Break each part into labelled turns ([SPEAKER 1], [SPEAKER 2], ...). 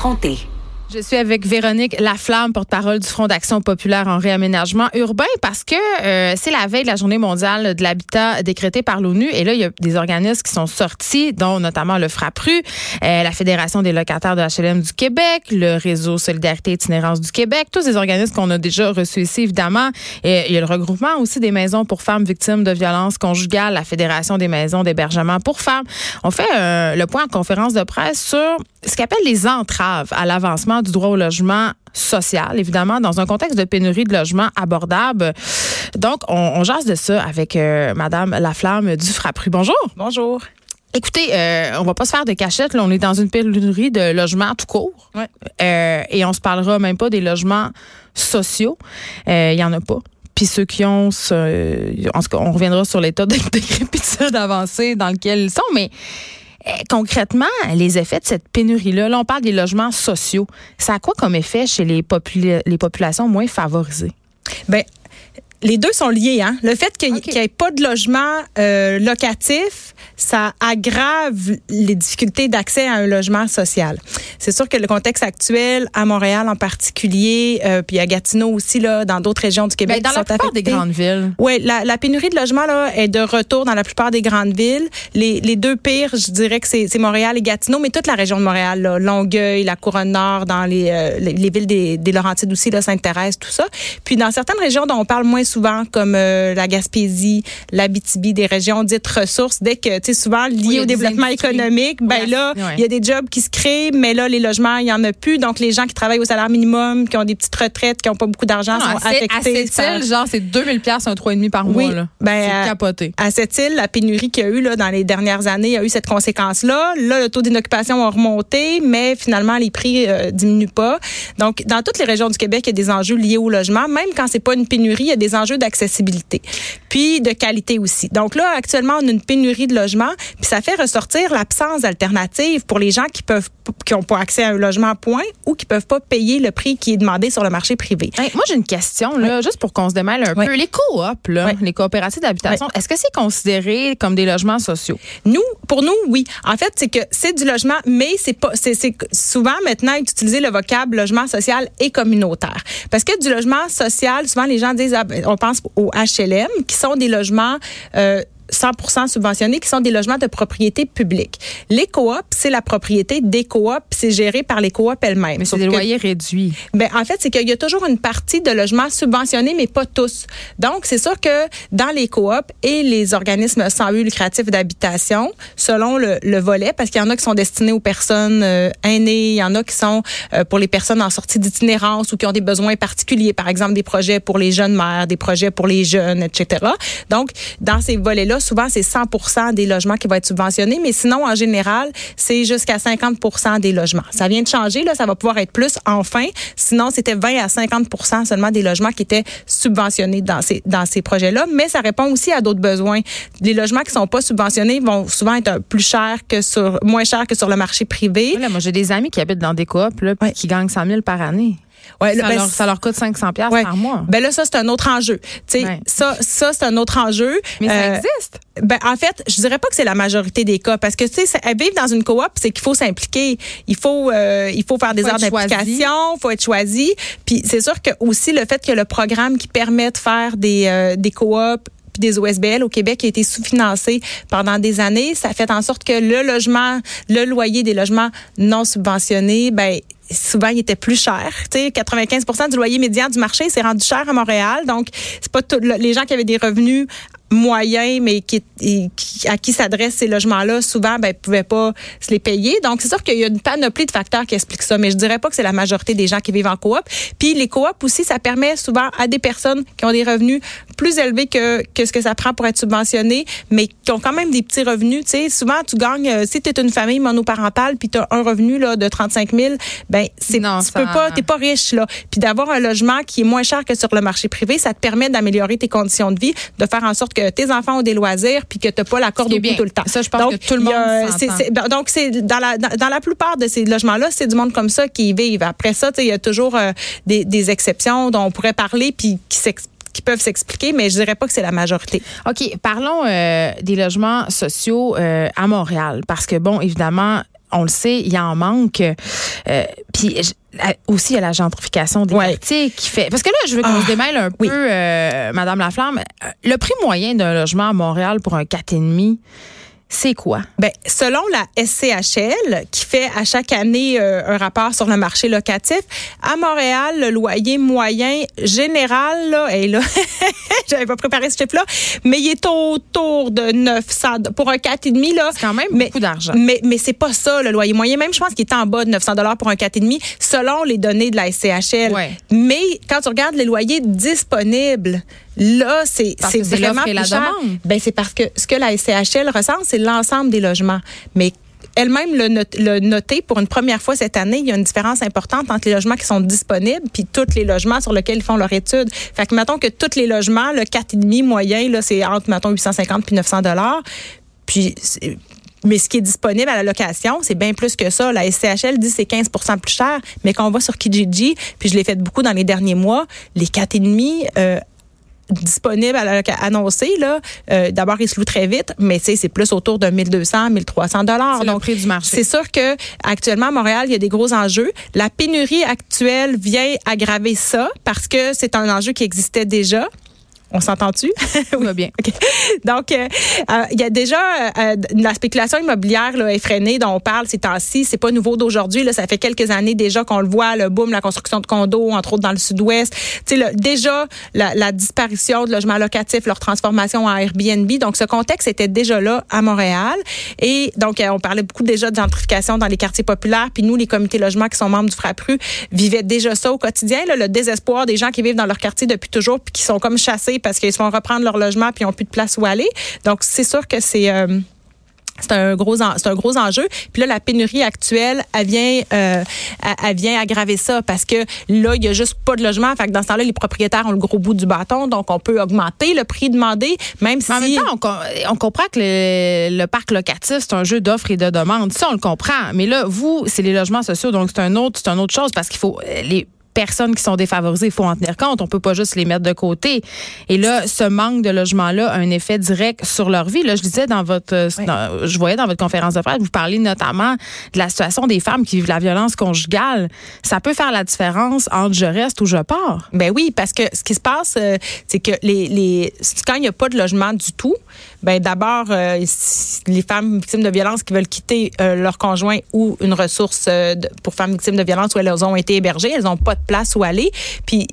[SPEAKER 1] Effronté.
[SPEAKER 2] Je suis avec Véronique Laflamme, porte-parole du Front d'action populaire en réaménagement urbain, parce que euh, c'est la veille de la journée mondiale de l'habitat décrétée par l'ONU. Et là, il y a des organismes qui sont sortis, dont notamment le FRAPRU, euh, la Fédération des locataires de HLM du Québec, le Réseau Solidarité et Itinérance du Québec, tous ces organismes qu'on a déjà reçus ici, évidemment. Et il y a le regroupement aussi des maisons pour femmes victimes de violences conjugales, la Fédération des maisons d'hébergement pour femmes. On fait euh, le point en conférence de presse sur ce qu'appelle les entraves à l'avancement du droit au logement social, évidemment, dans un contexte de pénurie de logements abordables. Donc, on, on jase de ça avec euh, Madame Laflamme du Frappru. Bonjour.
[SPEAKER 3] Bonjour.
[SPEAKER 2] Écoutez, euh, on va pas se faire de cachette. Là, on est dans une pénurie de logements tout court.
[SPEAKER 3] Ouais.
[SPEAKER 2] Euh, et on se parlera même pas des logements sociaux. Il y en a pas. Puis ceux qui ont, ce, en tout cas, on reviendra sur l'état de décrépitude avancée dans lequel ils sont, mais euh, concrètement, les effets de cette pénurie-là, là, on parle des logements sociaux. Ça a quoi comme effet chez les populations moins favorisées?
[SPEAKER 3] Ben, les deux sont liés. Hein? Le fait qu'il n'y ait pas de logement euh, locatif, ça aggrave les difficultés d'accès à un logement social. C'est sûr que le contexte actuel, à Montréal en particulier, euh, puis à Gatineau aussi, là, dans d'autres régions du Québec,
[SPEAKER 2] Ben, dans
[SPEAKER 3] qui
[SPEAKER 2] la
[SPEAKER 3] sont
[SPEAKER 2] plupart des grandes villes.
[SPEAKER 3] Oui, la, la pénurie de logements là, est de retour dans la plupart des grandes villes. Les, les deux pires, je dirais que c'est Montréal et Gatineau, mais toute la région de Montréal, là, Longueuil, la Couronne Nord, dans les, euh, les, les villes des, des Laurentides aussi, là, Sainte-Thérèse, tout ça. Puis dans certaines régions dont on parle moins souvent, comme euh, la Gaspésie, l'Abitibi, des régions dites ressources, dès que, tu sais, souvent
[SPEAKER 2] a
[SPEAKER 3] au développement économique, ben là, il y a des jobs qui se créent, mais là, les logements, il y en a plus. Donc, les gens qui travaillent au salaire minimum, qui ont des petites retraites, qui n'ont pas beaucoup d'argent,
[SPEAKER 2] Non,
[SPEAKER 3] sont
[SPEAKER 2] à
[SPEAKER 3] affectés.
[SPEAKER 2] à cette île, genre, c'est 2000 pièces un 3,5 par mois. Là.
[SPEAKER 3] ben,
[SPEAKER 2] c'est capoté.
[SPEAKER 3] à cette île, la pénurie qu'il y a eu là, dans les dernières années, il y a eu cette conséquence-là. Là, le taux d'inoccupation a remonté, mais finalement, les prix euh, diminuent pas. Donc, dans toutes les régions du Québec, il y a des enjeux liés au logement. Même quand c'est pas une pénurie, il y a des enjeux d'accessibilité, puis de qualité aussi. Donc là, actuellement, on a une pénurie de logements, puis ça fait ressortir l'absence d'alternatives pour les gens qui peuvent qui ont pas accès à un logement point ou qui peuvent pas payer le prix qui est demandé sur le marché privé.
[SPEAKER 2] Hey, moi, j'ai une question, là, juste pour qu'on se démêle un
[SPEAKER 3] Oui.
[SPEAKER 2] peu. Les coops, là,
[SPEAKER 3] Oui.
[SPEAKER 2] les coopératives d'habitation, est-ce que c'est considéré comme des logements sociaux?
[SPEAKER 3] Nous, pour nous, oui. En fait, c'est que c'est du logement, mais c'est pas, c'est souvent maintenant utiliser le vocable logement social et communautaire. Parce que du logement social, souvent les gens disent, ah, ben, on pense au HLM, qui sont des logements. Euh, 100% subventionnés, qui sont des logements de propriété publique. Les coops, c'est la propriété des coops, c'est géré par les coops elles-mêmes.
[SPEAKER 2] Mais c'est des
[SPEAKER 3] que-
[SPEAKER 2] loyers réduits.
[SPEAKER 3] ben, en fait, c'est qu'il y a toujours une partie de logements subventionnés, mais pas tous. Donc, c'est sûr que dans les coops et les organismes sans but lucratif d'habitation, selon le, le volet, parce qu'il y en a qui sont destinés aux personnes euh, aînées, il y en a qui sont euh, pour les personnes en sortie d'itinérance ou qui ont des besoins particuliers, par exemple des projets pour les jeunes mères, des projets pour les jeunes, etc. Donc, dans ces volets-là, souvent, c'est 100% des logements qui vont être subventionnés, mais sinon, en général, c'est jusqu'à 50% des logements. Ça vient de changer, là, ça va pouvoir être plus enfin. Sinon, c'était 20 à 50 seulement des logements qui étaient subventionnés dans ces, dans ces projets-là, mais ça répond aussi à d'autres besoins. Les logements qui sont pas subventionnés vont souvent être plus chers que sur, moins chers que sur le marché privé.
[SPEAKER 2] Moi, j'ai des amis qui habitent dans des coops, là, puis
[SPEAKER 3] Ouais.
[SPEAKER 2] qui gagnent 100 000 par année.
[SPEAKER 3] Ouais,
[SPEAKER 2] Ça,
[SPEAKER 3] ben,
[SPEAKER 2] leur, ça leur coûte 500 pièces
[SPEAKER 3] Ouais.
[SPEAKER 2] par mois.
[SPEAKER 3] Ben là, ça, c'est un autre enjeu.
[SPEAKER 2] Ouais.
[SPEAKER 3] ça, ça c'est un autre enjeu.
[SPEAKER 2] Mais ça
[SPEAKER 3] Euh,
[SPEAKER 2] existe.
[SPEAKER 3] Ben, en fait, je dirais pas que c'est la majorité des cas parce que tu sais, vivre dans une coop, c'est qu'il faut s'impliquer, il faut euh, il faut faire des
[SPEAKER 2] Faut
[SPEAKER 3] heures d'implication, faut être choisi. Puis c'est sûr que aussi le fait que le programme qui permet de faire des euh, des coops puis des OSBL au Québec a été sous-financé pendant des années, ça fait en sorte que le logement, le loyer des logements non subventionnés, ben souvent il était plus cher. Tu sais, 95% du loyer médian du marché s'est rendu cher à Montréal. Donc, c'est pas tout, le- les gens qui avaient des revenus moyens, mais qui- à qui s'adressent ces logements-là, souvent, ben, pouvaient pas se les payer. Donc, c'est sûr qu'il y a une panoplie de facteurs qui expliquent ça, mais je dirais pas que c'est la majorité des gens qui vivent en coop. Puis, les coops aussi, ça permet souvent à des personnes qui ont des revenus plus élevés que, que ce que ça prend pour être subventionné, mais qui ont quand même des petits revenus. Tu sais, souvent, tu gagnes, euh, si tu es une famille monoparentale, puis tu as un revenu là, de 35 000, ben, c'est,
[SPEAKER 2] Non,
[SPEAKER 3] tu
[SPEAKER 2] ça-
[SPEAKER 3] peux pas, t'es pas riche, là. Puis d'avoir un logement qui est moins cher que sur le marché privé, ça te permet d'améliorer tes conditions de vie, de faire en sorte que tes enfants ont des loisirs, puis que t'as pas la corde au bout tout le temps.
[SPEAKER 2] Ça, je pense que tout le
[SPEAKER 3] y a-
[SPEAKER 2] monde
[SPEAKER 3] c'est- c'est- donc, c'est dans la, dans, dans la plupart de ces logements-là, c'est du monde comme ça qui y vivent. Après ça, tu sais, il y a toujours euh, des, des exceptions dont on pourrait parler, puis qui s'ex- qui peuvent s'expliquer, mais je dirais pas que c'est la majorité.
[SPEAKER 2] OK, parlons euh, des logements sociaux euh, à Montréal. Parce que, bon, évidemment, on le sait, il y en manque. Euh, puis aussi, il y a la gentrification des quartiers qui fait. Parce que là, je veux qu'on ah, se démêle un peu, euh, Madame Laflamme. Le prix moyen d'un logement à Montréal pour un 4,5, c'est quoi?
[SPEAKER 3] Ben, selon la SCHL, qui fait à chaque année euh, un rapport sur le marché locatif, à Montréal, le loyer moyen général, là, et là, j'avais pas préparé ce chiffre-là, mais il est autour de 900 pour un 4,5 là.
[SPEAKER 2] C'est quand même beaucoup d'argent.
[SPEAKER 3] Mais mais c'est pas ça le loyer moyen. Même je pense qu'il est en bas de 900 dollars pour un 4,5 selon les données de la SCHL. Mais quand tu regardes les loyers disponibles, Là, c'est vraiment plus cher. Ben, c'est parce que ce que la SCHL ressent, c'est l'ensemble des logements. Mais elle-même le, noté pour une première fois cette année, il y a une différence importante entre les logements qui sont disponibles puis tous les logements sur lesquels ils font leur étude. Fait que mettons que tous les logements, le 4,5 moyen là, c'est entre mettons 850 puis 900 dollars. Puis mais ce qui est disponible à la location, c'est bien plus que ça. La SCHL dit c'est 15% plus cher, mais quand on va sur Kijiji, puis je l'ai fait beaucoup dans les derniers mois, les 4,5 euh, disponible à la, annoncé là euh, d'abord il se loue très vite mais c'est plus autour de 1200 1300 dollars.
[SPEAKER 2] Le prix du marché.
[SPEAKER 3] c'est sûr que actuellement à Montréal il y a des gros enjeux. La pénurie actuelle vient aggraver ça parce que c'est un enjeu qui existait déjà on s'entend-tu?
[SPEAKER 2] oui. Va bien.
[SPEAKER 3] Donc, euh, euh, il y a déjà euh, la spéculation immobilière là, effrénée dont on parle ces temps-ci. C'est pas nouveau d'aujourd'hui. Là, ça fait quelques années déjà qu'on le voit, le boom, la construction de condos, entre autres dans le Sud-Ouest. Tu sais, déjà la, la, disparition de logements locatifs, leur transformation en Airbnb. Donc, ce contexte était déjà là à Montréal. Et donc, on parlait beaucoup déjà de gentrification dans les quartiers populaires. Puis nous, les comités logements qui sont membres du FRAPRU, vivaient déjà ça au quotidien. Là, le désespoir des gens qui vivent dans leur quartier depuis toujours puis qui sont comme chassés parce qu'ils se font reprendre leur logement puis ils n'ont plus de place où aller. Donc, c'est sûr que c'est... Euh, c'est un gros c'est un gros enjeu. Puis là la pénurie actuelle elle vient euh, elle vient aggraver ça parce que là il y a juste pas de logement. Fait que dans ce temps-là les propriétaires ont le gros bout du bâton donc on peut augmenter le prix demandé même si
[SPEAKER 2] en même temps on, comprend que le, parc locatif c'est un jeu d'offres et de demandes. Ça on le comprend. Mais là vous c'est les logements sociaux donc c'est un autre c'est une autre chose parce qu'il faut les personnes qui sont défavorisées, il faut en tenir compte. On peut pas juste les mettre de côté. Et là, ce manque de logement-là a un effet direct sur leur vie. Là, je disais dans votre, euh, je voyais dans votre conférence de presse, vous parlez notamment de la situation des femmes qui vivent la violence conjugale. Ça peut faire la différence entre je reste ou je pars.
[SPEAKER 3] Ben oui, parce que ce qui se passe, euh, c'est que les, les, quand il n'y a pas de logement du tout, ben d'abord, euh, les femmes victimes de violence qui veulent quitter leur conjoint ou une ressource pour femmes victimes de violence où elles ont été hébergées, elles n'ont pas de place où aller. Puis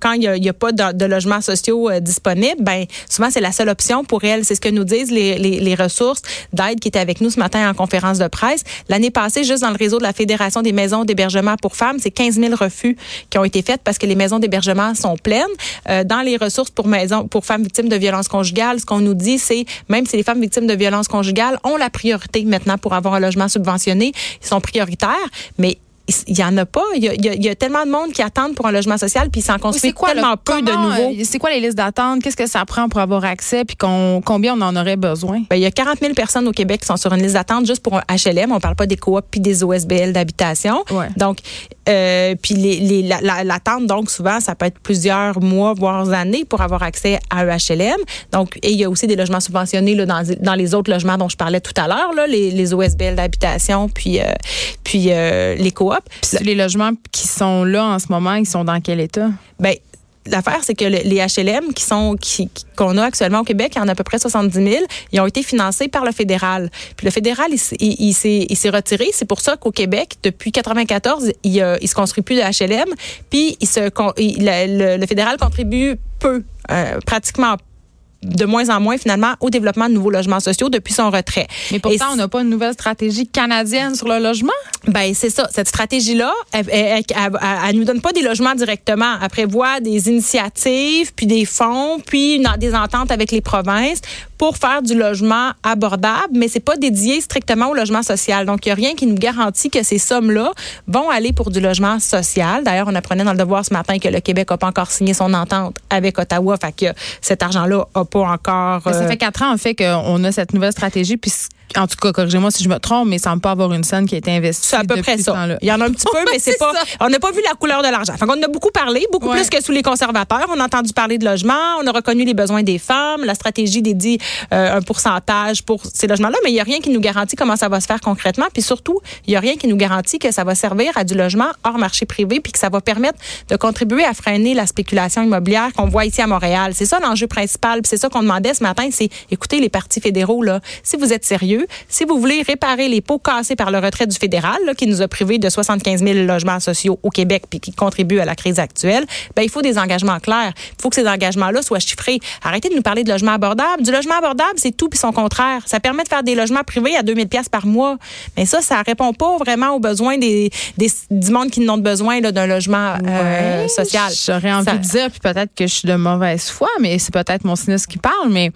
[SPEAKER 3] quand, il n'y a, pas de, logements sociaux euh, disponibles, ben souvent c'est la seule option pour elles. C'est ce que nous disent les, les, ressources d'aide qui étaient avec nous ce matin en conférence de presse. L'année passée, juste dans le réseau de la Fédération des maisons d'hébergement pour femmes, c'est 15 000 refus qui ont été faits parce que les maisons d'hébergement sont pleines. Euh, dans les ressources pour maisons pour femmes victimes de violences conjugales, ce qu'on nous dit, c'est même si les femmes victimes de violences conjugales ont la priorité maintenant pour avoir un logement subventionné, ils sont prioritaires, mais il y en a pas. Il y a, tellement de monde qui attendent pour un logement social, puis s'en construit quoi, tellement peu de nouveaux.
[SPEAKER 2] Euh, c'est quoi les listes d'attente? Qu'est-ce que ça prend pour avoir accès? Puis combien on en aurait besoin?
[SPEAKER 3] Ben, il y a 40 000 personnes au Québec qui sont sur une liste d'attente juste pour un HLM. On parle pas des coops puis des OSBL d'habitation. Donc, euh, puis les, l'attente, donc souvent, ça peut être plusieurs mois, voire années pour avoir accès à un HLM. Donc, et il y a aussi des logements subventionnés là, dans, dans les autres logements dont je parlais tout à l'heure, les, les OSBL d'habitation, puis, euh, puis les coops.
[SPEAKER 2] Puis les logements qui sont là en ce moment, ils sont dans quel état?
[SPEAKER 3] Ben, L'affaire, c'est que les HLM qui sont qu'on a actuellement au Québec, il y en a à peu près 70 000, ils ont été financés par le fédéral. Puis le fédéral, il, il, il s'est retiré. C'est pour ça qu'au Québec, depuis 94, il, ne se construit plus de HLM. Puis il se, le, fédéral contribue peu, euh, pratiquement de moins en moins finalement au développement de nouveaux logements sociaux depuis son retrait.
[SPEAKER 2] Mais pourtant, on n'a pas une nouvelle stratégie canadienne sur le logement.
[SPEAKER 3] Ben c'est ça. Cette stratégie-là, elle, elle, elle, nous donne pas des logements directement. Elle prévoit des initiatives, puis des fonds, puis des ententes avec les provinces pour faire du logement abordable, mais c'est pas dédié strictement au logement social. Donc il y a rien qui nous garantit que ces sommes-là vont aller pour du logement social. D'ailleurs, on apprenait dans le devoir ce matin que le Québec n'a pas encore signé son entente avec Ottawa, fait que cet argent-là a pas encore.
[SPEAKER 2] Ça fait euh, quatre ans en fait qu'on a cette nouvelle stratégie, puis en tout cas, corrigez-moi si je me trompe, mais ça semble pas avoir une scène qui a été investie.
[SPEAKER 3] C'est à peu près ça. Il y en a un petit peu, mais c'est pas. On n'a pas vu la couleur de l'argent. on en a beaucoup parlé, beaucoup plus que sous les conservateurs. On a entendu parler de logement, on a reconnu les besoins des femmes, la stratégie dédie euh, un pourcentage pour ces logements-là, mais il y a rien qui nous garantit comment ça va se faire concrètement. Puis surtout, il y a rien qui nous garantit que ça va servir à du logement hors marché privé, puis que ça va permettre de contribuer à freiner la spéculation immobilière qu'on voit ici à Montréal. C'est ça l'enjeu principal. C'est ça qu'on demandait ce matin. C'est écoutez les partis fédéraux là. Si vous êtes sérieux, si vous voulez réparer les pots cassés par le retrait du fédéral, là, qui nous a privé de 75 000 logements sociaux au Québec, puis qui contribue à la crise actuelle, ben il faut des engagements clairs. Il faut que ces engagements-là soient chiffrés. Arrêtez de nous parler de logement abordable. Du logement abordable, c'est tout puis son contraire. Ça permet de faire des logements privés à 2000 pièces par mois. Mais ça, ça répond pas vraiment aux besoins des, des du monde qui n'ont besoin d'un logement euh, social.
[SPEAKER 2] J'aurais envie de dire, puis peut-être que je suis de mauvaise foi, mais c'est peut-être mon cynisme qui parle, mais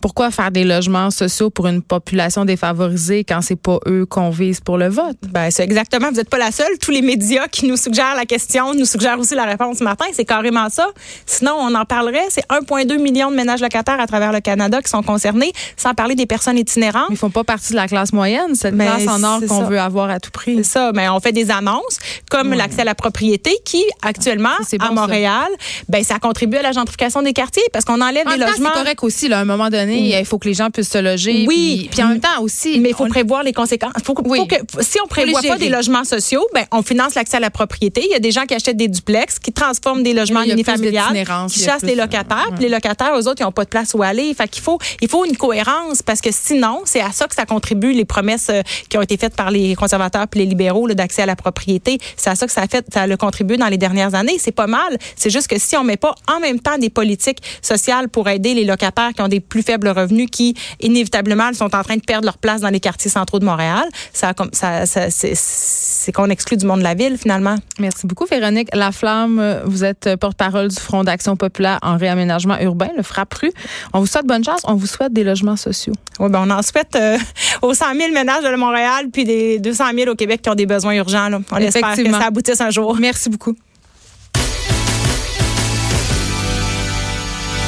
[SPEAKER 2] pourquoi faire des logements sociaux pour une population défavorisée quand c'est pas eux qu'on vise pour le vote?
[SPEAKER 3] Ben, c'est exactement. Vous n'êtes pas la seule. Tous les médias qui nous suggèrent la question nous suggèrent aussi la réponse ce matin. C'est carrément ça. Sinon, on en parlerait. C'est 1,2 million de ménages locataires à travers le Canada qui sont concernés, sans parler des personnes itinérantes.
[SPEAKER 2] ils font pas partie de la classe moyenne, cette ben, classe en or qu'on veut avoir à tout prix.
[SPEAKER 3] C'est ça. Mais ben, on fait des annonces comme l'accès à la propriété qui, actuellement, à Montréal, ça. ben, ça contribue à la gentrification des quartiers parce qu'on enlève des logements.
[SPEAKER 2] C'est correct aussi, là, à un moment donné il faut que les gens puissent se loger. Oui. Puis, en même temps aussi.
[SPEAKER 3] Mais il faut prévoir les conséquences. Faut, faut que, si on prévoit pas des logements sociaux, ben, on finance l'accès à la propriété. Il y a des gens qui achètent des duplex, qui transforment des logements unifamiliales, qui chassent les locataires. Puis les locataires, eux autres, ils n'ont pas de place où aller. Fait qu'il faut, il faut une cohérence parce que sinon, c'est à ça que ça contribue les promesses euh, qui ont été faites par les conservateurs puis les libéraux d'accès à la propriété. C'est à ça que ça a fait, ça a le contribué dans les dernières années. C'est pas mal. C'est juste que si on met pas en même temps des politiques sociales pour aider les locataires qui ont des plus faibles revenus qui, inévitablement, sont en train de perdre leur place dans les quartiers centraux de Montréal. Ça, ça, ça c'est qu'on exclut du monde de la ville, finalement.
[SPEAKER 2] Merci beaucoup, Véronique Laflamme. Vous êtes porte-parole du Front d'action populaire en réaménagement urbain, le FRAPRU. On vous souhaite bonne chance. On vous souhaite des logements sociaux.
[SPEAKER 3] Oui, ben on en souhaite euh, aux 100 000 ménages de Montréal puis des 200 000 au Québec qui ont des besoins urgents. On espère que ça aboutisse un jour.
[SPEAKER 2] Merci beaucoup.